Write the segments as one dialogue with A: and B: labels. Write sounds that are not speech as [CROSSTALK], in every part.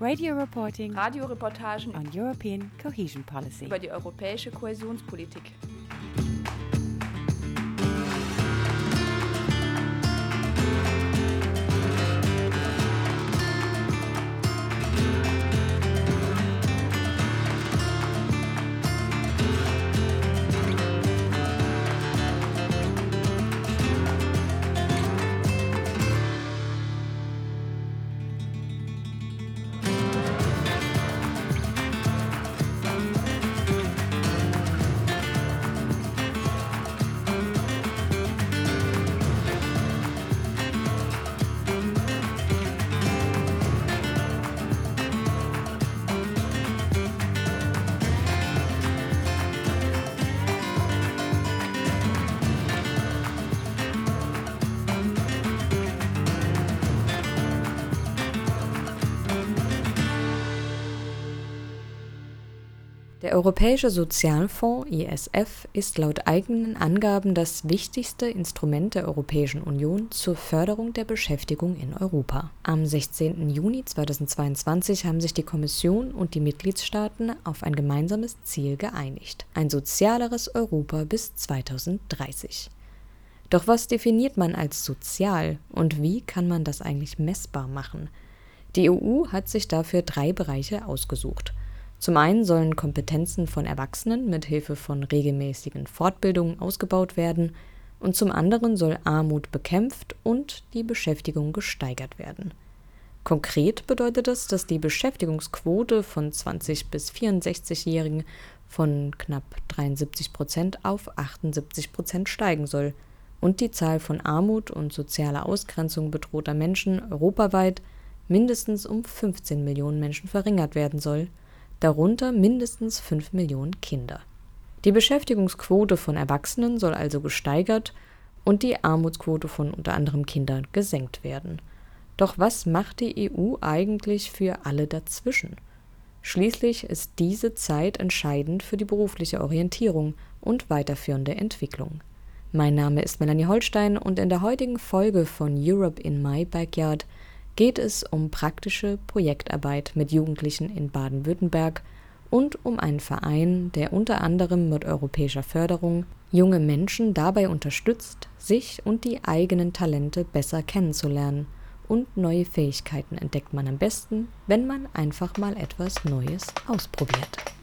A: Radio reporting
B: Radioreportagen
A: on European cohesion policy.
B: über die europäische Kohäsionspolitik.
C: Der Europäische Sozialfonds ISF ist laut eigenen Angaben das wichtigste Instrument der Europäischen Union zur Förderung der Beschäftigung in Europa. Am 16. Juni 2022 haben sich die Kommission und die Mitgliedstaaten auf ein gemeinsames Ziel geeinigt. Ein sozialeres Europa bis 2030. Doch was definiert man als sozial und wie kann man das eigentlich messbar machen? Die EU hat sich dafür drei Bereiche ausgesucht. Zum einen sollen Kompetenzen von Erwachsenen mit Hilfe von regelmäßigen Fortbildungen ausgebaut werden und zum anderen soll Armut bekämpft und die Beschäftigung gesteigert werden. Konkret bedeutet das, dass die Beschäftigungsquote von 20 bis 64-Jährigen von knapp 73 Prozent auf 78 Prozent steigen soll und die Zahl von Armut und sozialer Ausgrenzung bedrohter Menschen europaweit mindestens um 15 Millionen Menschen verringert werden soll, darunter mindestens 5 Millionen Kinder. Die Beschäftigungsquote von Erwachsenen soll also gesteigert und die Armutsquote von unter anderem Kindern gesenkt werden. Doch was macht die EU eigentlich für alle dazwischen? Schließlich ist diese Zeit entscheidend für die berufliche Orientierung und weiterführende Entwicklung. Mein Name ist Melanie Holstein und in der heutigen Folge von Europe in My Backyard geht es um praktische Projektarbeit mit Jugendlichen in Baden-Württemberg und um einen Verein, der unter anderem mit europäischer Förderung junge Menschen dabei unterstützt, sich und die eigenen Talente besser kennenzulernen. Und neue Fähigkeiten entdeckt man am besten, wenn man einfach mal etwas Neues ausprobiert.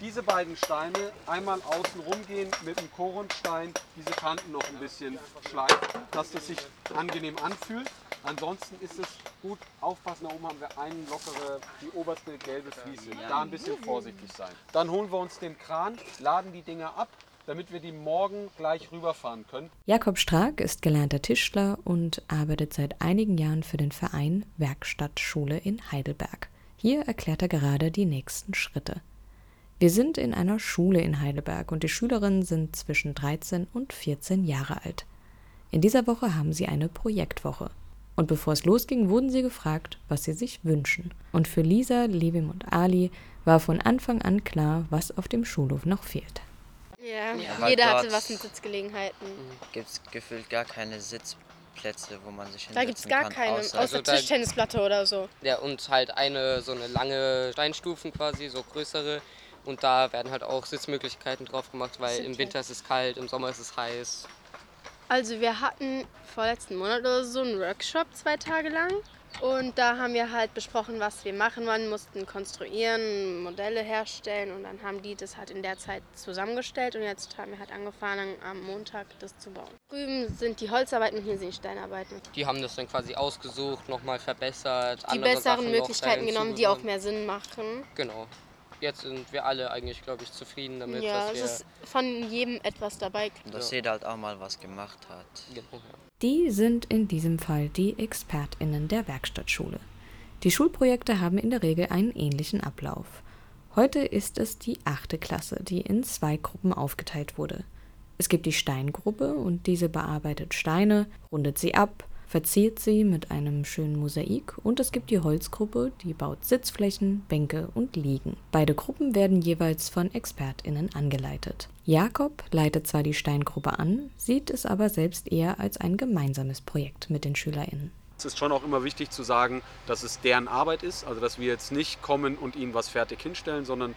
D: Diese beiden Steine einmal außen rumgehen mit dem Korundstein, diese Kanten noch ein bisschen schleifen, dass das sich angenehm anfühlt. Ansonsten ist es gut aufpassen, da oben haben wir eine lockere, die oberste gelbe Fliese. Da ein bisschen vorsichtig sein. Dann holen wir uns den Kran, laden die Dinger ab, damit wir die morgen gleich rüberfahren können.
C: Jakob Strack ist gelernter Tischler und arbeitet seit einigen Jahren für den Verein Werkstattschule in Heidelberg. Hier erklärt er gerade die nächsten Schritte. Wir sind in einer Schule in Heidelberg und die Schülerinnen sind zwischen 13 und 14 Jahre alt. In dieser Woche haben sie eine Projektwoche. Und bevor es losging, wurden sie gefragt, was sie sich wünschen. Und für Lisa, Levim und Ali war von Anfang an klar, was auf dem Schulhof noch fehlt.
E: Ja,
F: weil
E: jeder hatte was mit Sitzgelegenheiten.
F: Gibt es gefühlt gar keine Sitzplätze, wo man sich
E: Da gibt es gar
F: kann,
E: keine,
F: außer-
E: außer,
G: Also da-
E: Tischtennisplatte oder so.
G: Ja, und halt eine so eine lange Steinstufen quasi, so größere. Und da werden halt auch Sitzmöglichkeiten drauf gemacht, weil im. Winter ist es kalt, im Sommer ist es heiß.
E: Also wir hatten vorletzten Monat oder so einen Workshop zwei Tage lang. Und da haben wir halt besprochen, was wir machen wollen, mussten konstruieren, Modelle herstellen und dann haben die das halt in der Zeit zusammengestellt und jetzt haben wir halt angefangen am Montag das zu bauen. Drüben sind die Holzarbeiten und hier sind die Steinarbeiten.
G: Die haben das dann quasi ausgesucht, nochmal verbessert.
E: Die besseren
G: Sachen
E: Möglichkeiten genommen, die auch mehr Sinn machen.
G: Genau. Jetzt sind wir alle eigentlich, glaube ich, zufrieden damit,
E: ja,
G: dass
E: es
G: wir...
E: ist von jedem etwas dabei.
F: Dass jeder halt auch mal was gemacht hat.
G: Genau, ja.
C: Die sind in diesem Fall die ExpertInnen der Werkstattschule. Die Schulprojekte haben in der Regel einen ähnlichen Ablauf. Heute ist es die achte Klasse, die in zwei Gruppen aufgeteilt wurde. Es gibt die Steingruppe und diese bearbeitet Steine, rundet sie ab, verziert sie mit einem schönen Mosaik und es gibt die Holzgruppe, die baut Sitzflächen, Bänke und Liegen. Beide Gruppen werden jeweils von ExpertInnen angeleitet. Jakob leitet zwar die Steingruppe an, sieht es aber selbst eher als ein gemeinsames Projekt mit den SchülerInnen.
D: Es ist schon auch immer wichtig zu sagen, dass es deren Arbeit ist, also dass wir jetzt nicht kommen und ihnen was fertig hinstellen, sondern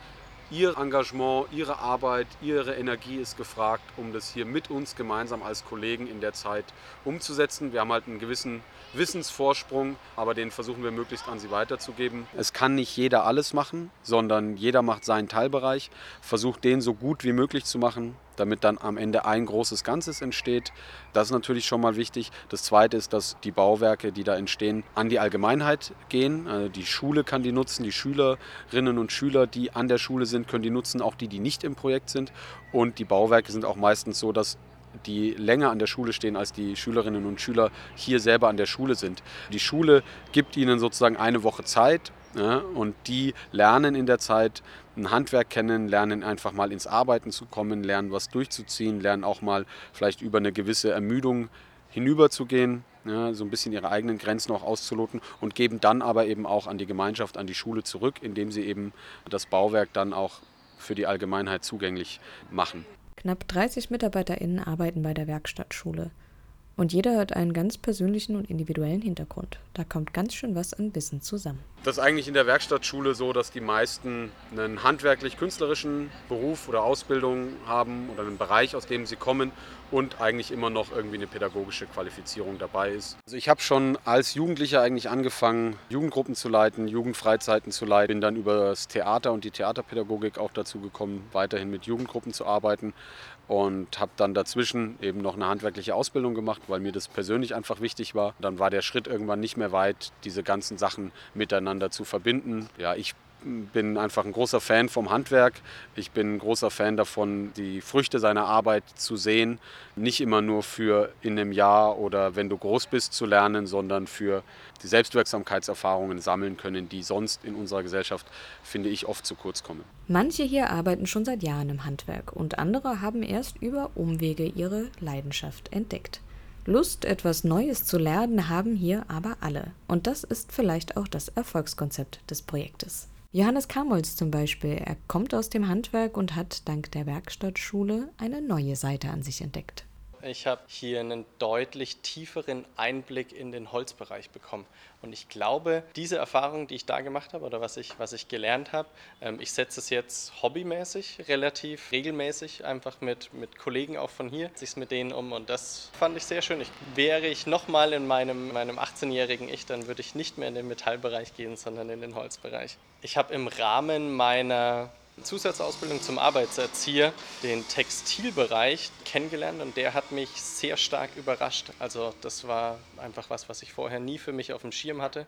D: Ihr Engagement, Ihre Arbeit, Ihre Energie ist gefragt, um das hier mit uns gemeinsam als Kollegen in der Zeit umzusetzen. Wir haben halt einen gewissen Wissensvorsprung, aber den versuchen wir möglichst an Sie weiterzugeben. Es kann nicht jeder alles machen, sondern jeder macht seinen Teilbereich, versucht den so gut wie möglich zu machen, damit dann am Ende ein großes Ganzes entsteht. Das ist natürlich schon mal wichtig. Das Zweite ist, dass die Bauwerke, die da entstehen, an die Allgemeinheit gehen. Also die Schule kann die nutzen, die Schülerinnen und Schüler, die an der Schule sind, können die nutzen, auch die, die nicht im Projekt sind. Und die Bauwerke sind auch meistens so, dass die länger an der Schule stehen, als die Schülerinnen und Schüler hier selber an der Schule sind. Die Schule gibt ihnen sozusagen eine Woche Zeit ja, und die lernen in der Zeit ein Handwerk kennen, lernen einfach mal ins Arbeiten zu kommen, lernen was durchzuziehen, lernen auch mal vielleicht über eine gewisse Ermüdung hinüberzugehen, ja, so ein bisschen ihre eigenen Grenzen auch auszuloten und geben dann aber eben auch an die Gemeinschaft, an die Schule zurück, indem sie eben das Bauwerk dann auch für die Allgemeinheit zugänglich machen.
C: Knapp 30 MitarbeiterInnen arbeiten bei der Werkstattschule. Und jeder hat einen ganz persönlichen und individuellen Hintergrund. Da kommt ganz schön was an Wissen zusammen.
D: Das ist eigentlich in der Werkstattschule so, dass die meisten einen handwerklich-künstlerischen Beruf oder Ausbildung haben oder einen Bereich, aus dem sie kommen und eigentlich immer noch irgendwie eine pädagogische Qualifizierung dabei ist. Also ich habe schon als Jugendlicher eigentlich angefangen, Jugendgruppen zu leiten, Jugendfreizeiten zu leiten. Bin dann über das Theater und die Theaterpädagogik auch dazu gekommen, weiterhin mit Jugendgruppen zu arbeiten und habe dann dazwischen eben noch eine handwerkliche Ausbildung gemacht, weil mir das persönlich einfach wichtig war. Dann war der Schritt irgendwann nicht mehr weit, diese ganzen Sachen miteinander zu verbinden. Ja, ich bin einfach ein großer Fan vom Handwerk. Ich bin ein großer Fan davon, die Früchte seiner Arbeit zu sehen. Nicht immer nur für in einem Jahr oder wenn du groß bist zu lernen, sondern für die Selbstwirksamkeitserfahrungen sammeln können, die sonst in unserer Gesellschaft, finde ich, oft zu kurz kommen.
C: Manche hier arbeiten schon seit Jahren im Handwerk und andere haben erst über Umwege ihre Leidenschaft entdeckt. Lust, etwas Neues zu lernen, haben hier aber alle. Und das ist vielleicht auch das Erfolgskonzept des Projektes. Johannes Kamolz zum Beispiel, er kommt aus dem Handwerk und hat dank der Werkstattschule eine neue Seite an sich entdeckt.
H: Ich habe hier einen deutlich tieferen Einblick in den Holzbereich bekommen. Und ich glaube, diese Erfahrung, die ich da gemacht habe oder was ich, was ich gelernt habe, ähm, ich setze es jetzt hobbymäßig, relativ regelmäßig, einfach mit, mit Kollegen auch von hier, sich mit denen um. Und das fand ich sehr schön. Ich, wäre ich nochmal in meinem, meinem 18-jährigen Ich, dann würde ich nicht mehr in den Metallbereich gehen, sondern in den Holzbereich. Ich habe im Rahmen meiner Zusatzausbildung zum Arbeitserzieher den Textilbereich kennengelernt und der hat mich sehr stark überrascht. Also das war einfach was, was ich vorher nie für mich auf dem Schirm hatte.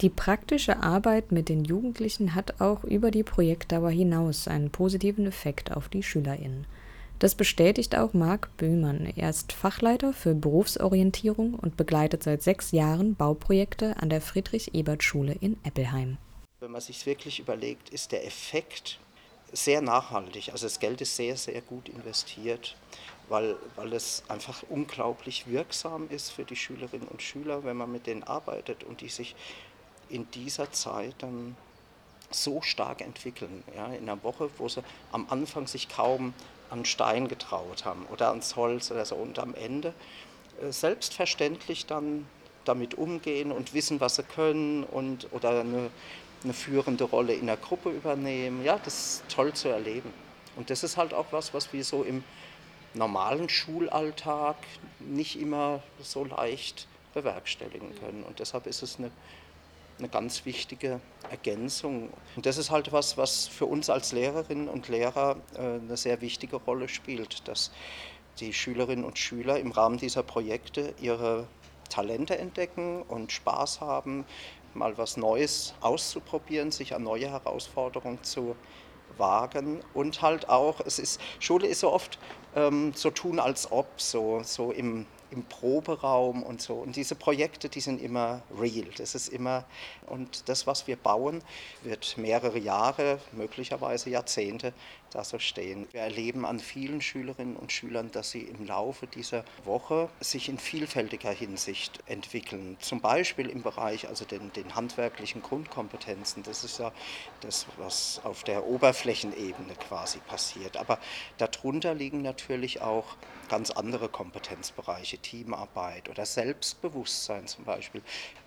C: Die praktische Arbeit mit den Jugendlichen hat auch über die Projektdauer hinaus einen positiven Effekt auf die SchülerInnen. Das bestätigt auch Marc Böhmann. Er ist Fachleiter für Berufsorientierung und begleitet seit sechs Jahren Bauprojekte an der Friedrich-Ebert-Schule in Eppelheim.
I: Wenn man sich wirklich überlegt, ist der Effekt sehr nachhaltig. Also das Geld ist sehr, sehr gut investiert, weil, weil es einfach unglaublich wirksam ist für die Schülerinnen und Schüler, wenn man mit denen arbeitet und die sich in dieser Zeit dann so stark entwickeln. Ja, in einer Woche, wo sie am Anfang sich kaum an Stein getraut haben oder ans Holz oder so und am Ende äh, selbstverständlich dann damit umgehen und wissen, was sie können und oder eine eine führende Rolle in der Gruppe übernehmen. Ja, das ist toll zu erleben. Und das ist halt auch was, was wir so im normalen Schulalltag nicht immer so leicht bewerkstelligen können. Und deshalb ist es eine, eine ganz wichtige Ergänzung. Und das ist halt was, was für uns als Lehrerinnen und Lehrer äh, eine sehr wichtige Rolle spielt, dass die Schülerinnen und Schüler im Rahmen dieser Projekte ihre Talente entdecken und Spaß haben, mal was Neues auszuprobieren, sich an neue Herausforderungen zu wagen und halt auch, es ist, Schule ist so oft ähm, so tun als ob, so, so im, im Proberaum und so. Und diese Projekte, die sind immer real. Das ist immer, und das, was wir bauen, wird mehrere Jahre, möglicherweise Jahrzehnte da so stehen. Wir erleben an vielen Schülerinnen und Schülern, dass sie im Laufe dieser Woche sich in vielfältiger Hinsicht entwickeln. Zum Beispiel im Bereich, also den, den handwerklichen Grundkompetenzen. Das ist ja das, was auf der Oberflächenebene quasi passiert. Aber darunter liegen natürlich auch ganz andere Kompetenzbereiche, Teamarbeit oder Selbstbewusstsein zum Beispiel.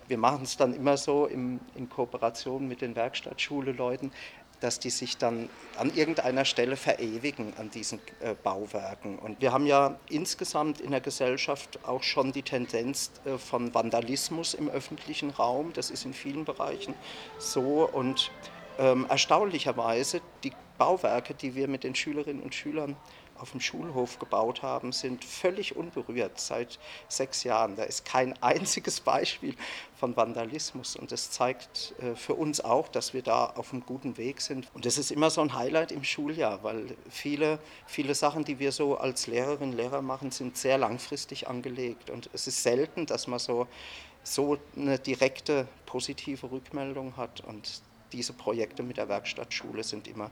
I: Wir machen es dann immer so im, in Kooperation mit den Werkstattschule-Leuten, dass die sich dann an irgendeiner Stelle verewigen an diesen äh, Bauwerken. Und wir haben ja insgesamt in der Gesellschaft auch schon die Tendenz äh, von Vandalismus im öffentlichen Raum. Das ist in vielen Bereichen so. Und ähm, erstaunlicherweise, die Bauwerke, die wir mit den Schülerinnen und Schülern auf dem Schulhof gebaut haben, sind völlig unberührt seit sechs Jahren. Da ist kein [LAUGHS] einziges Beispiel von Vandalismus und das zeigt äh, für uns auch, dass wir da auf einem guten Weg sind. Und das ist immer so ein Highlight im Schuljahr, weil viele, viele Sachen, die wir so als Lehrerinnen und Lehrer machen, sind sehr langfristig angelegt und es ist selten, dass man so, so eine direkte positive Rückmeldung hat und diese Projekte mit der Werkstattschule sind immer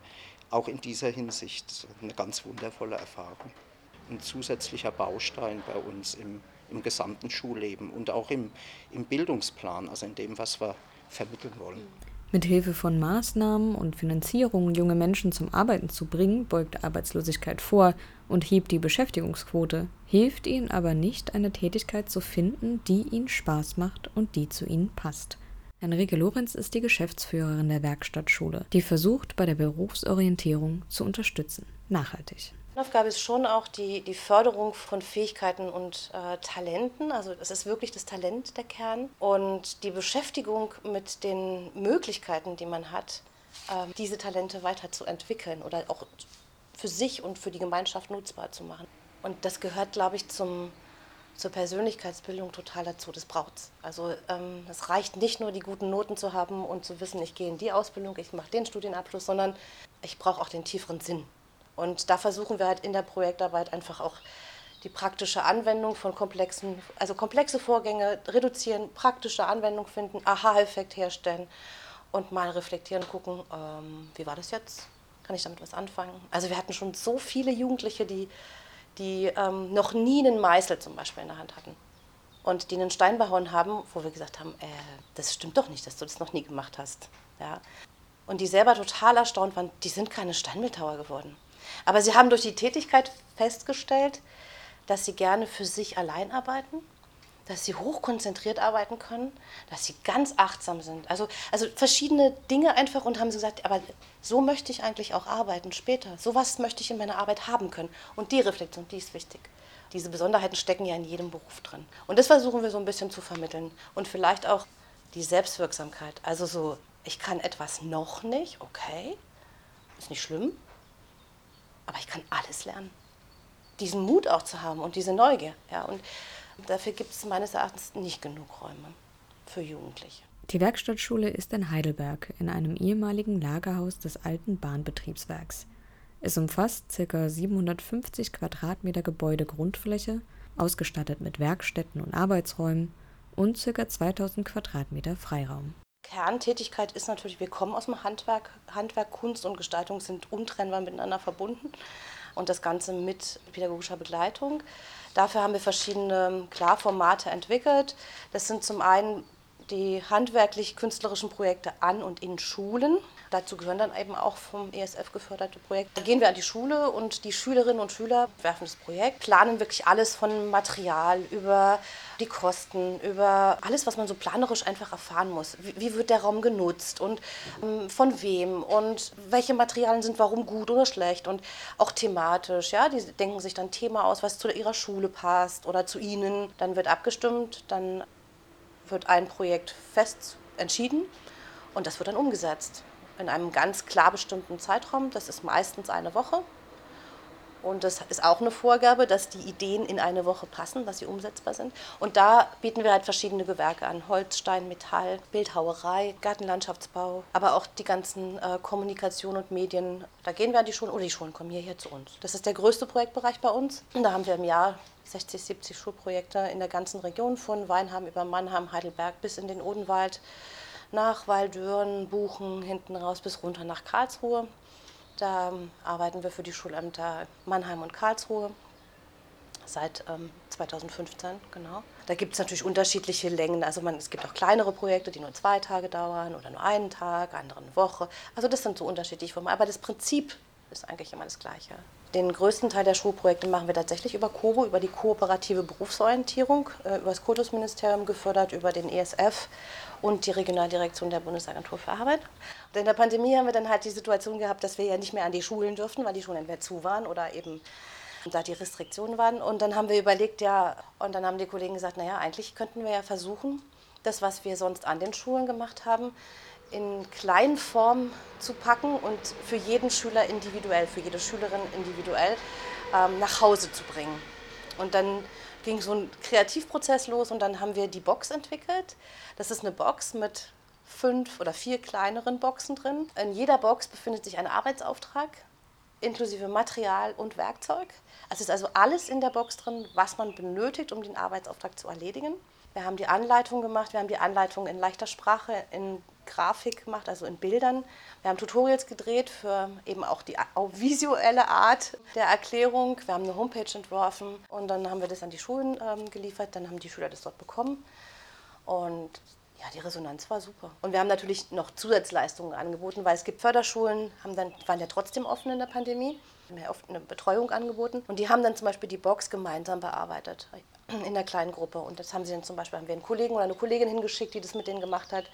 I: auch in dieser Hinsicht eine ganz wundervolle Erfahrung. Ein zusätzlicher Baustein bei uns im, im gesamten Schulleben und auch im, im Bildungsplan, also in dem, was wir vermitteln wollen.
C: Mit Hilfe von Maßnahmen und Finanzierung junge Menschen zum Arbeiten zu bringen, beugt Arbeitslosigkeit vor und hebt die Beschäftigungsquote, hilft ihnen aber nicht, eine Tätigkeit zu finden, die ihnen Spaß macht und die zu ihnen passt. Henrike Lorenz ist die Geschäftsführerin der Werkstattschule, die versucht, bei der Berufsorientierung zu unterstützen. Nachhaltig.
J: Aufgabe ist schon auch die, die Förderung von Fähigkeiten und äh, Talenten. Also es ist wirklich das Talent der Kern. Und die Beschäftigung mit den Möglichkeiten, die man hat, äh, diese Talente weiterzuentwickeln oder auch für sich und für die Gemeinschaft nutzbar zu machen. Und das gehört, glaube ich, zum, zur Persönlichkeitsbildung total dazu. Das braucht es. Also ähm, es reicht nicht nur, die guten Noten zu haben und zu wissen, ich gehe in die Ausbildung, ich mache den Studienabschluss, sondern ich brauche auch den tieferen Sinn. Und da versuchen wir halt in der Projektarbeit einfach auch die praktische Anwendung von komplexen, also komplexe Vorgänge reduzieren, praktische Anwendung finden, Aha-Effekt herstellen und mal reflektieren, gucken, ähm, wie war das jetzt? Kann ich damit was anfangen? Also wir hatten schon so viele Jugendliche, die die ähm, noch nie einen Meißel zum Beispiel in der Hand hatten und die einen Stein behauen haben, wo wir gesagt haben, äh, das stimmt doch nicht, dass du das noch nie gemacht hast. Ja. Und die selber total erstaunt waren, die sind keine Steinbildhauer geworden. Aber sie haben durch die Tätigkeit festgestellt, dass sie gerne für sich allein arbeiten dass sie hochkonzentriert arbeiten können, dass sie ganz achtsam sind. Also, also verschiedene Dinge einfach und haben sie gesagt, aber so möchte ich eigentlich auch arbeiten später. So was möchte ich in meiner Arbeit haben können. Und die Reflexion, die ist wichtig. Diese Besonderheiten stecken ja in jedem Beruf drin. Und das versuchen wir so ein bisschen zu vermitteln. Und vielleicht auch die Selbstwirksamkeit. Also so, ich kann etwas noch nicht, okay, ist nicht schlimm, aber ich kann alles lernen. Diesen Mut auch zu haben und diese Neugier. Ja, und Dafür gibt es meines Erachtens nicht genug Räume für Jugendliche.
C: Die Werkstattschule ist in Heidelberg in einem ehemaligen Lagerhaus des alten Bahnbetriebswerks. Es umfasst ca. 750 Quadratmeter Gebäudegrundfläche, ausgestattet mit Werkstätten und Arbeitsräumen und ca. 2000 Quadratmeter Freiraum.
J: Kerntätigkeit ist natürlich, wir kommen aus dem Handwerk. Handwerk, Kunst und Gestaltung sind untrennbar miteinander verbunden und das Ganze mit pädagogischer Begleitung. Dafür haben wir verschiedene Klarformate entwickelt. Das sind zum einen die handwerklich-künstlerischen Projekte an und in Schulen. Dazu gehören dann eben auch vom ESF geförderte Projekte. Da gehen wir an die Schule und die Schülerinnen und Schüler werfen das Projekt, planen wirklich alles von Material über die Kosten, über alles, was man so planerisch einfach erfahren muss. Wie, wie wird der Raum genutzt und ähm, von wem und welche Materialien sind warum gut oder schlecht und auch thematisch. Ja, die denken sich dann Thema aus, was zu ihrer Schule passt oder zu ihnen. Dann wird abgestimmt, dann wird ein Projekt fest entschieden und das wird dann umgesetzt in einem ganz klar bestimmten Zeitraum. Das ist meistens eine Woche. Und das ist auch eine Vorgabe, dass die Ideen in eine Woche passen, dass sie umsetzbar sind. Und da bieten wir halt verschiedene Gewerke an. Holz, Stein, Metall, Bildhauerei, Gartenlandschaftsbau, aber auch die ganzen äh, Kommunikation und Medien. Da gehen wir an die Schulen oder die Schulen kommen hierher zu uns. Das ist der größte Projektbereich bei uns. Und da haben wir im Jahr 60, 70 Schulprojekte in der ganzen Region von Weinheim über Mannheim, Heidelberg bis in den Odenwald, nach Waldürn, Buchen, hinten raus bis runter nach Karlsruhe. Da arbeiten wir für die Schulämter Mannheim und Karlsruhe seit ähm, 2015, genau. Da gibt es natürlich unterschiedliche Längen. Also man, es gibt auch kleinere Projekte, die nur zwei Tage dauern oder nur einen Tag, andere eine Woche. Also das sind so unterschiedliche Formen. Aber das Prinzip ist eigentlich immer das Gleiche. Den größten Teil der Schulprojekte machen wir tatsächlich über KOBO, über die kooperative Berufsorientierung, äh, über das Kultusministerium gefördert, über den ESF und die Regionaldirektion der Bundesagentur für Arbeit. Und in der Pandemie haben wir dann halt die Situation gehabt, dass wir ja nicht mehr an die Schulen durften, weil die Schulen entweder zu waren oder eben da die Restriktionen waren. Und dann haben wir überlegt, ja, und dann haben die Kollegen gesagt, naja, eigentlich könnten wir ja versuchen, das, was wir sonst an den Schulen gemacht haben, in kleinen Form zu packen und für jeden Schüler individuell, für jede Schülerin individuell ähm, nach Hause zu bringen. Und dann ging so ein Kreativprozess los und dann haben wir die Box entwickelt. Das ist eine Box mit fünf oder vier kleineren Boxen drin. In jeder Box befindet sich ein Arbeitsauftrag inklusive Material und Werkzeug. Es ist also alles in der Box drin, was man benötigt, um den Arbeitsauftrag zu erledigen. Wir haben die Anleitung gemacht, wir haben die Anleitung in leichter Sprache, in Grafik gemacht, also in Bildern. Wir haben Tutorials gedreht für eben auch die visuelle Art der Erklärung. Wir haben eine Homepage entworfen und dann haben wir das an die Schulen ähm, geliefert. Dann haben die Schüler das dort bekommen. Und ja, die Resonanz war super. Und wir haben natürlich noch Zusatzleistungen angeboten, weil es gibt Förderschulen, haben dann, waren ja trotzdem offen in der Pandemie, haben oft eine Betreuung angeboten. Und die haben dann zum Beispiel die Box gemeinsam bearbeitet in der kleinen Gruppe. Und das haben sie dann zum Beispiel, haben wir einen Kollegen oder eine Kollegin hingeschickt, die das mit denen gemacht hat.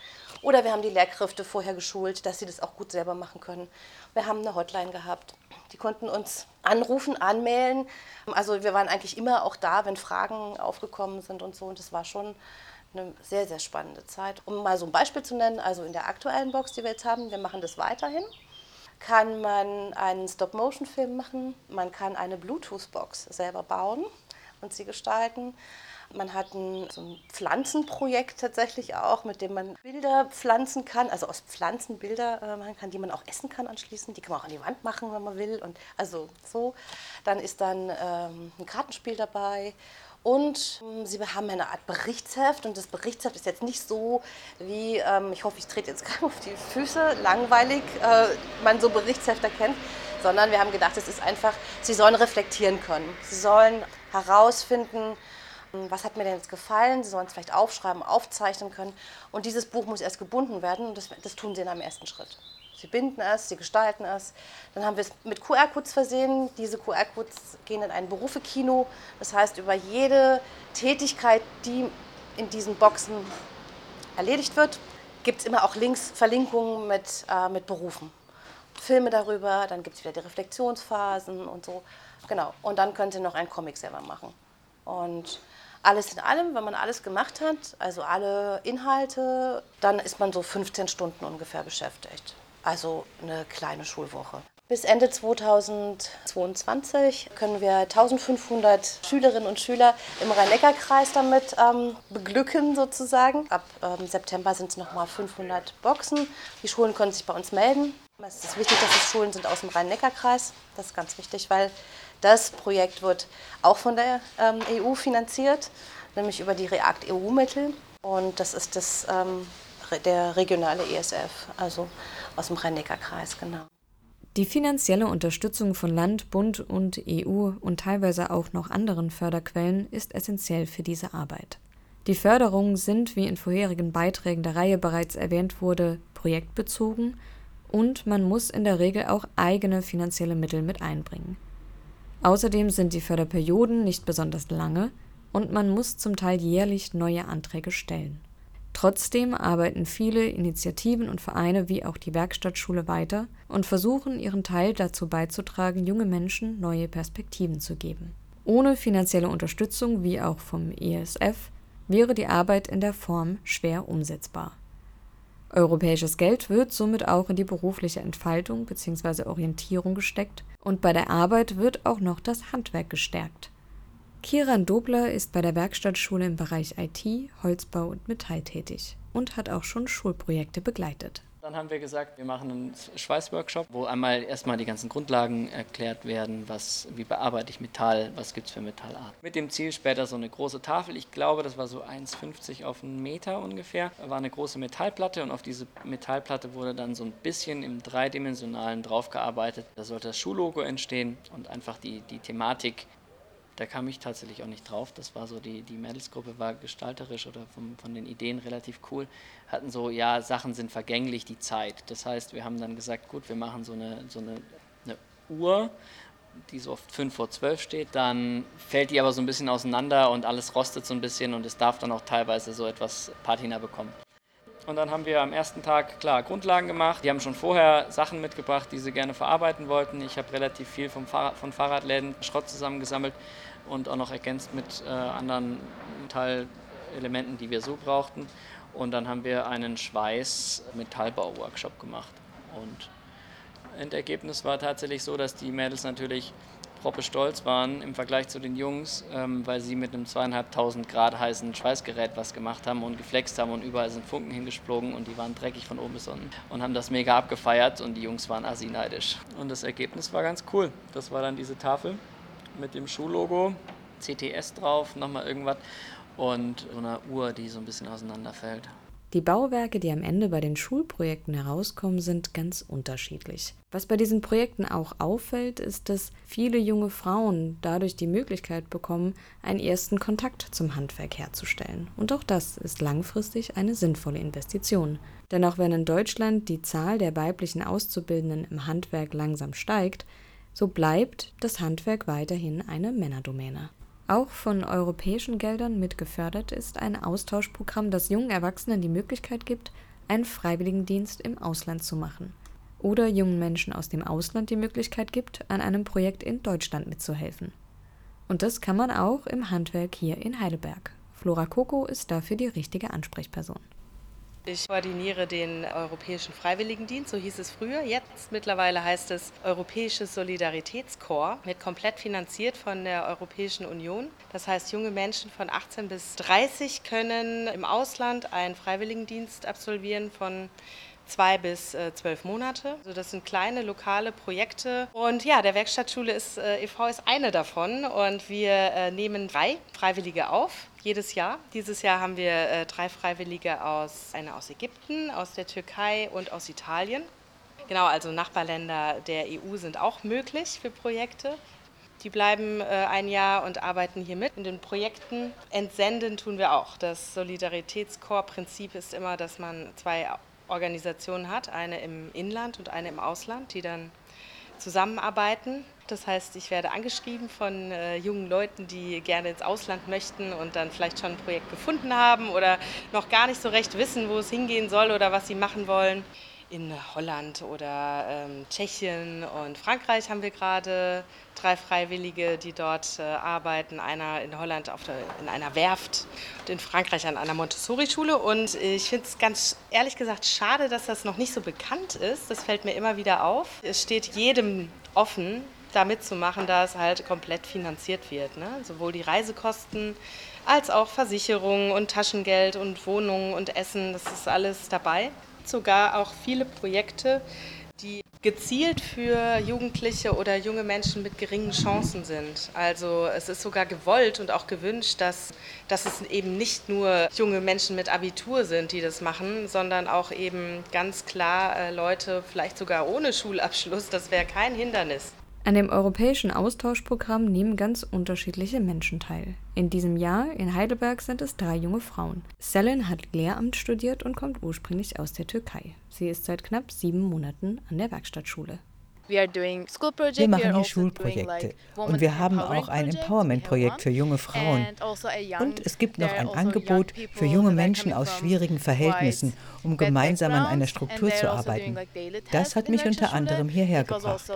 J: Oder wir haben die Lehrkräfte vorher geschult, dass sie das auch gut selber machen können. Wir haben eine Hotline gehabt. Die konnten uns anrufen, anmelden. Also wir waren eigentlich immer auch da, wenn Fragen aufgekommen sind und so. Und das war schon eine sehr, sehr spannende Zeit. Um mal so ein Beispiel zu nennen, also in der aktuellen Box, die wir jetzt haben, wir machen das weiterhin, kann man einen Stop-Motion-Film machen, man kann eine Bluetooth-Box selber bauen und sie gestalten. Man hat ein, so ein Pflanzenprojekt tatsächlich auch, mit dem man Bilder pflanzen kann, also aus Pflanzen Bilder äh, machen kann, die man auch essen kann anschließend. Die kann man auch an die Wand machen, wenn man will. Und also so. Dann ist dann ähm, ein Kartenspiel dabei und ähm, sie haben eine Art Berichtsheft und das Berichtsheft ist jetzt nicht so wie, ähm, ich hoffe, ich trete jetzt [LAUGHS] keinem auf die Füße, langweilig, äh, man so Berichtshefter kennt, sondern wir haben gedacht, es ist einfach, sie sollen reflektieren können. Sie sollen herausfinden, hm, was hat mir denn jetzt gefallen? Sie sollen es vielleicht aufschreiben, aufzeichnen können. Und dieses Buch muss erst gebunden werden und das, das tun sie in einem ersten Schritt. Sie binden es, sie gestalten es. Dann haben wir es mit QR-Codes versehen. Diese QR-Codes gehen in ein Berufekino. Das heißt, über jede Tätigkeit, die in diesen Boxen erledigt wird, gibt es immer auch Links, Verlinkungen mit, äh, mit Berufen. Filme darüber, dann gibt es wieder die Reflexionsphasen und so. Genau. Und dann können Sie noch einen Comic selber machen. Und alles in allem, wenn man alles gemacht hat, also alle Inhalte, dann ist man so 15 Stunden ungefähr beschäftigt also eine kleine Schulwoche. Bis Ende 2022 können wir 1500 Schülerinnen und Schüler im Rhein-Neckar-Kreis damit ähm, beglücken sozusagen. Ab ähm, September sind es nochmal 500 Boxen. Die Schulen können sich bei uns melden. Es ist wichtig, dass es Schulen sind aus dem Rhein-Neckar-Kreis. Das ist ganz wichtig, weil das Projekt wird auch von der ähm, EU finanziert, nämlich über die REACT-EU-Mittel. Und das ist das, ähm, der regionale ESF, also aus dem Rhein-Neckar-Kreis, genau.
C: Die finanzielle Unterstützung von Land, Bund und EU und teilweise auch noch anderen Förderquellen ist essentiell für diese Arbeit. Die Förderungen sind, wie in vorherigen Beiträgen der Reihe bereits erwähnt wurde, projektbezogen und man muss in der Regel auch eigene finanzielle Mittel mit einbringen. Außerdem sind die Förderperioden nicht besonders lange und man muss zum Teil jährlich neue Anträge stellen. Trotzdem arbeiten viele Initiativen und Vereine wie auch die Werkstattschule weiter und versuchen ihren Teil dazu beizutragen, junge Menschen neue Perspektiven zu geben. Ohne finanzielle Unterstützung wie auch vom ESF wäre die Arbeit in der Form schwer umsetzbar. Europäisches Geld wird somit auch in die berufliche Entfaltung bzw. Orientierung gesteckt und bei der Arbeit wird auch noch das Handwerk gestärkt. Kiran Dobler ist bei der Werkstattschule im Bereich IT, Holzbau und Metall tätig und hat auch schon Schulprojekte begleitet.
K: Dann haben wir gesagt, wir machen einen Schweißworkshop, wo einmal erstmal die ganzen Grundlagen erklärt werden, was, wie bearbeite ich Metall, was gibt es für Metallart. Mit dem Ziel später so eine große Tafel, ich glaube, das war so 1,50 auf einen Meter ungefähr, war eine große Metallplatte und auf diese Metallplatte wurde dann so ein bisschen im dreidimensionalen draufgearbeitet. Da sollte das Schullogo entstehen und einfach die, die Thematik da kam ich tatsächlich auch nicht drauf. Das war so, die, die Mädelsgruppe war gestalterisch oder vom, von den Ideen relativ cool. Hatten so, ja, Sachen sind vergänglich, die Zeit. Das heißt, wir haben dann gesagt, gut, wir machen so eine, so eine, eine Uhr, die so oft 5 vor 12 steht. Dann fällt die aber so ein bisschen auseinander und alles rostet so ein bisschen und es darf dann auch teilweise so etwas Patina bekommen. Und dann haben wir am ersten Tag, klar, Grundlagen gemacht. Die haben schon vorher Sachen mitgebracht, die sie gerne verarbeiten wollten. Ich habe relativ viel vom Fahrrad, von Fahrradläden Schrott zusammengesammelt und auch noch ergänzt mit äh, anderen Metallelementen, die wir so brauchten. Und dann haben wir einen Schweiß-Metallbau-Workshop gemacht. Und Endergebnis war tatsächlich so, dass die Mädels natürlich proppe stolz waren im Vergleich zu den Jungs, ähm, weil sie mit einem zweieinhalbtausend Grad heißen Schweißgerät was gemacht haben und geflext haben und überall sind Funken hingesplogen und die waren dreckig von oben bis unten und haben das mega abgefeiert und die Jungs waren assi neidisch. Und das Ergebnis war ganz cool. Das war dann diese Tafel mit dem Schuhlogo, CTS drauf, nochmal irgendwas und so einer Uhr, die so ein bisschen auseinanderfällt.
C: Die Bauwerke, die am Ende bei den Schulprojekten herauskommen, sind ganz unterschiedlich. Was bei diesen Projekten auch auffällt, ist, dass viele junge Frauen dadurch die Möglichkeit bekommen, einen ersten Kontakt zum Handwerk herzustellen. Und auch das ist langfristig eine sinnvolle Investition. Denn auch wenn in Deutschland die Zahl der weiblichen Auszubildenden im Handwerk langsam steigt, so bleibt das Handwerk weiterhin eine Männerdomäne. Auch von europäischen Geldern mitgefördert ist ein Austauschprogramm, das jungen Erwachsenen die Möglichkeit gibt, einen Freiwilligendienst im Ausland zu machen. Oder jungen Menschen aus dem Ausland die Möglichkeit gibt, an einem Projekt in Deutschland mitzuhelfen. Und das kann man auch im Handwerk hier in Heidelberg. Flora Coco ist dafür die richtige Ansprechperson.
L: Ich koordiniere den Europäischen Freiwilligendienst, so hieß es früher. Jetzt mittlerweile heißt es Europäisches Solidaritätskorps, wird komplett finanziert von der Europäischen Union. Das heißt, junge Menschen von 18 bis 30 können im Ausland einen Freiwilligendienst absolvieren von zwei bis äh, zwölf Monate. Also das sind kleine lokale Projekte. Und ja, der Werkstattschule ist, äh, e.V. ist eine davon. Und wir äh, nehmen drei Freiwillige auf jedes Jahr. Dieses Jahr haben wir drei Freiwillige aus, eine aus Ägypten, aus der Türkei und aus Italien. Genau, also Nachbarländer der EU sind auch möglich für Projekte. Die bleiben ein Jahr und arbeiten hier mit in den Projekten. Entsenden tun wir auch. Das Solidaritätskorps-Prinzip ist immer, dass man zwei Organisationen hat, eine im Inland und eine im Ausland, die dann zusammenarbeiten. Das heißt, ich werde angeschrieben von äh, jungen Leuten, die gerne ins Ausland möchten und dann vielleicht schon ein Projekt gefunden haben oder noch gar nicht so recht wissen, wo es hingehen soll oder was sie machen wollen in Holland oder ähm, Tschechien und Frankreich haben wir gerade drei Freiwillige, die dort äh, arbeiten. Einer in Holland auf der, in einer Werft und in Frankreich an einer Montessori-Schule. Und ich finde es ganz ehrlich gesagt schade, dass das noch nicht so bekannt ist. Das fällt mir immer wieder auf. Es steht jedem offen, da mitzumachen, da es halt komplett finanziert wird. Ne? Sowohl die Reisekosten als auch Versicherungen und Taschengeld und Wohnungen und Essen, das ist alles dabei sogar auch viele Projekte, die gezielt für Jugendliche oder junge Menschen mit geringen Chancen sind. Also es ist sogar gewollt und auch gewünscht, dass, dass es eben nicht nur junge Menschen mit Abitur sind, die das machen, sondern auch eben ganz klar äh, Leute, vielleicht sogar ohne Schulabschluss, das wäre kein Hindernis.
C: An dem europäischen Austauschprogramm nehmen ganz unterschiedliche Menschen teil. In diesem Jahr in Heidelberg sind es drei junge Frauen. Selin hat Lehramt studiert und kommt ursprünglich aus der Türkei. Sie ist seit knapp sieben Monaten an der Werkstattschule.
M: Wir machen hier Schulprojekte und wir haben auch ein Empowerment-Projekt für junge Frauen. Und es gibt noch ein Angebot für junge Menschen aus schwierigen Verhältnissen, um gemeinsam an einer Struktur zu arbeiten. Das hat mich unter anderem hierher gebracht.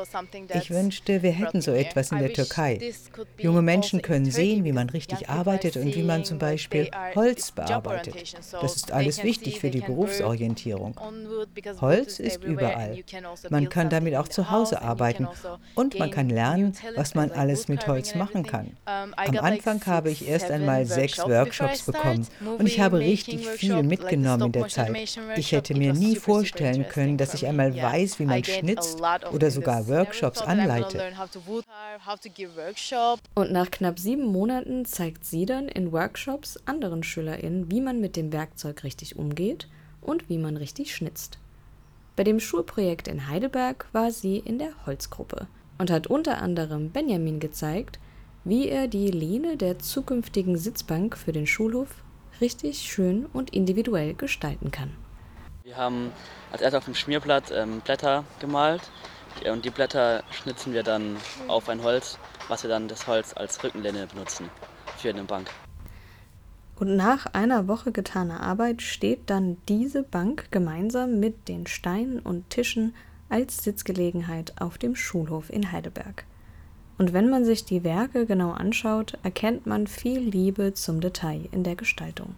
M: Ich wünschte, wir hätten so etwas in der Türkei. Junge Menschen können sehen, wie man richtig arbeitet und wie man zum Beispiel Holz bearbeitet. Das ist alles wichtig für die Berufsorientierung. Holz ist überall. Man kann damit auch zu Hause arbeiten und man kann lernen, was man alles mit Holz machen kann. Am Anfang habe ich erst einmal sechs Workshops bekommen und ich habe richtig viel mitgenommen in der Zeit. Ich hätte mir nie vorstellen können, dass ich einmal weiß, wie man schnitzt oder sogar Workshops anleitet.
C: Und nach knapp sieben Monaten zeigt sie dann in Workshops anderen SchülerInnen, wie man mit dem Werkzeug richtig umgeht und wie man richtig schnitzt. Bei dem Schulprojekt in Heidelberg war sie in der Holzgruppe und hat unter anderem Benjamin gezeigt, wie er die Lehne der zukünftigen Sitzbank für den Schulhof richtig schön und individuell gestalten kann.
N: Wir haben als erstes auf dem Schmierblatt ähm, Blätter gemalt und die Blätter schnitzen wir dann auf ein Holz, was wir dann das Holz als Rückenlehne benutzen für eine Bank.
C: Und nach einer Woche getaner Arbeit steht dann diese Bank gemeinsam mit den Steinen und Tischen als Sitzgelegenheit auf dem Schulhof in Heidelberg. Und wenn man sich die Werke genau anschaut, erkennt man viel Liebe zum Detail in der Gestaltung.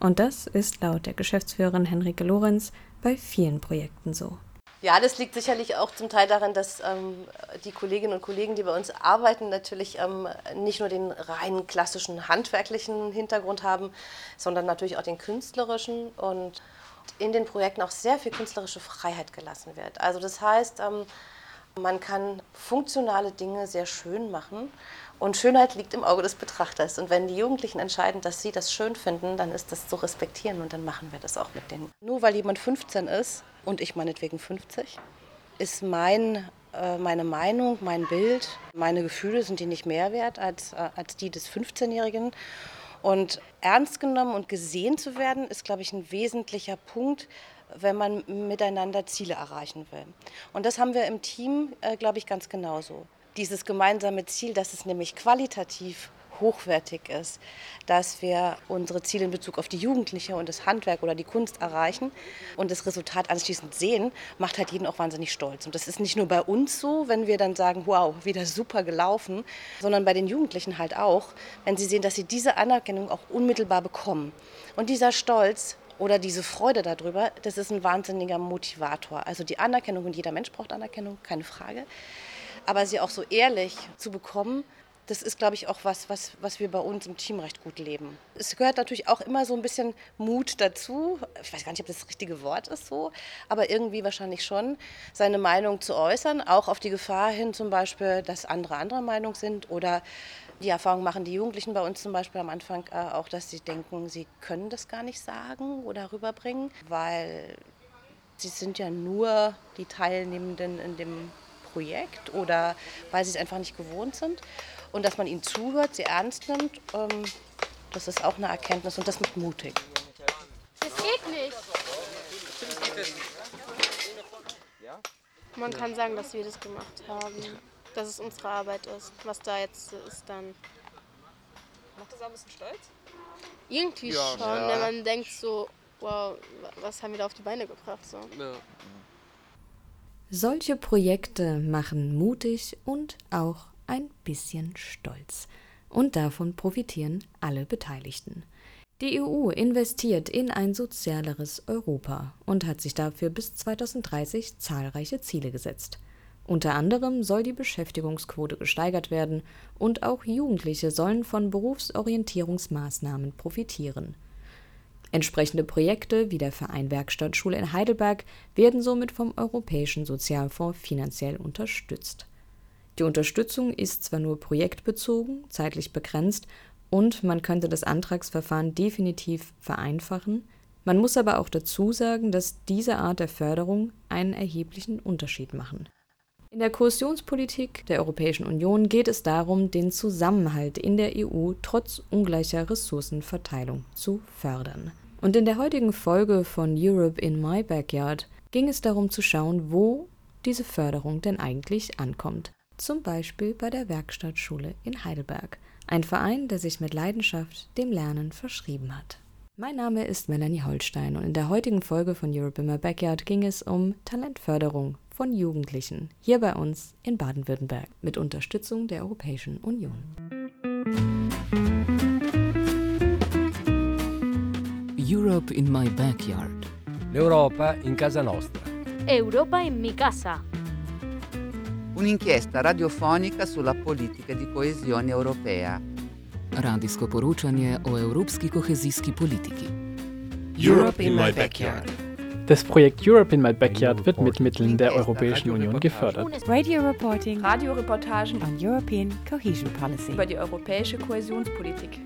C: Und das ist laut der Geschäftsführerin Henrike Lorenz bei vielen Projekten so.
J: Ja, das liegt sicherlich auch zum Teil daran, dass ähm, die Kolleginnen und Kollegen, die bei uns arbeiten, natürlich ähm, nicht nur den rein klassischen handwerklichen Hintergrund haben, sondern natürlich auch den künstlerischen und in den Projekten auch sehr viel künstlerische Freiheit gelassen wird. Also das heißt, ähm, man kann funktionale Dinge sehr schön machen und Schönheit liegt im Auge des Betrachters. Und wenn die Jugendlichen entscheiden, dass sie das schön finden, dann ist das zu respektieren und dann machen wir das auch mit denen. Nur weil jemand 15 ist und ich meinetwegen 50, ist mein, äh, meine Meinung, mein Bild, meine Gefühle sind die nicht mehr wert als, äh, als die des 15-Jährigen. Und ernst genommen und gesehen zu werden, ist, glaube ich, ein wesentlicher Punkt, wenn man miteinander Ziele erreichen will. Und das haben wir im Team, äh, glaube ich, ganz genauso dieses gemeinsame Ziel, dass es nämlich qualitativ hochwertig ist, dass wir unsere Ziele in Bezug auf die Jugendliche und das Handwerk oder die Kunst erreichen und das Resultat anschließend sehen, macht halt jeden auch wahnsinnig stolz. Und das ist nicht nur bei uns so, wenn wir dann sagen, wow, wieder super gelaufen, sondern bei den Jugendlichen halt auch, wenn sie sehen, dass sie diese Anerkennung auch unmittelbar bekommen. Und dieser Stolz oder diese Freude darüber, das ist ein wahnsinniger Motivator. Also die Anerkennung und jeder Mensch braucht Anerkennung, keine Frage aber sie auch so ehrlich zu bekommen, das ist, glaube ich, auch was, was, was wir bei uns im Team recht gut leben. Es gehört natürlich auch immer so ein bisschen Mut dazu. Ich weiß gar nicht, ob das das richtige Wort ist so, aber irgendwie wahrscheinlich schon, seine Meinung zu äußern, auch auf die Gefahr hin zum Beispiel, dass andere anderer Meinung sind oder die Erfahrung machen die Jugendlichen bei uns zum Beispiel am Anfang äh, auch, dass sie denken, sie können das gar nicht sagen oder rüberbringen, weil sie sind ja nur die Teilnehmenden in dem Projekt oder weil sie es einfach nicht gewohnt sind. Und dass man ihnen zuhört, sie ernst nimmt, ähm, das ist auch eine Erkenntnis und das macht mutig.
E: Das geht nicht. Man kann sagen, dass wir das gemacht haben, dass es unsere Arbeit ist. Was da jetzt ist, dann.
B: Macht das auch ein bisschen stolz?
E: Irgendwie
B: Ja.
E: schon,
B: Ja.
E: wenn man denkt so, wow, was haben wir da auf die Beine gebracht? So.
C: Solche Projekte machen mutig und auch ein bisschen stolz. Und davon profitieren alle Beteiligten. Die EU investiert in ein sozialeres Europa und hat sich dafür bis 2030 zahlreiche Ziele gesetzt. Unter anderem soll die Beschäftigungsquote gesteigert werden und auch Jugendliche sollen von Berufsorientierungsmaßnahmen profitieren. Entsprechende Projekte wie der Verein Werkstattschule in Heidelberg werden somit vom Europäischen Sozialfonds finanziell unterstützt. Die Unterstützung ist zwar nur projektbezogen, zeitlich begrenzt und man könnte das Antragsverfahren definitiv vereinfachen, man muss aber auch dazu sagen, dass diese Art der Förderung einen erheblichen Unterschied machen. In der Kohäsionspolitik der Europäischen Union geht es darum, den Zusammenhalt in der EU trotz ungleicher Ressourcenverteilung zu fördern. Und in der heutigen Folge von Europe in My Backyard ging es darum zu schauen, wo diese Förderung denn eigentlich ankommt. Zum Beispiel bei der Werkstattschule in Heidelberg, ein Verein, der sich mit Leidenschaft dem Lernen verschrieben hat. Mein Name ist Melanie Holstein und in der heutigen Folge von Europe in My Backyard ging es um Talentförderung von Jugendlichen hier bei uns in Baden-Württemberg mit Unterstützung der Europäischen Union.
O: Europe in my backyard.
P: L'Europa in casa nostra.
Q: Europa in mi casa.
R: Un'inchiesta radiofonica sulla politica di coesione europea.
O: Radijsko poročanje o evropski kohezijski politiki.
S: Europe in my backyard.
T: Das Projekt Europe in My Backyard wird mit Mitteln der Europäischen Union gefördert.
A: Radio Reporting,
B: Radioreportagen
A: on European Cohesion Policy.
B: über die europäische Kohäsionspolitik.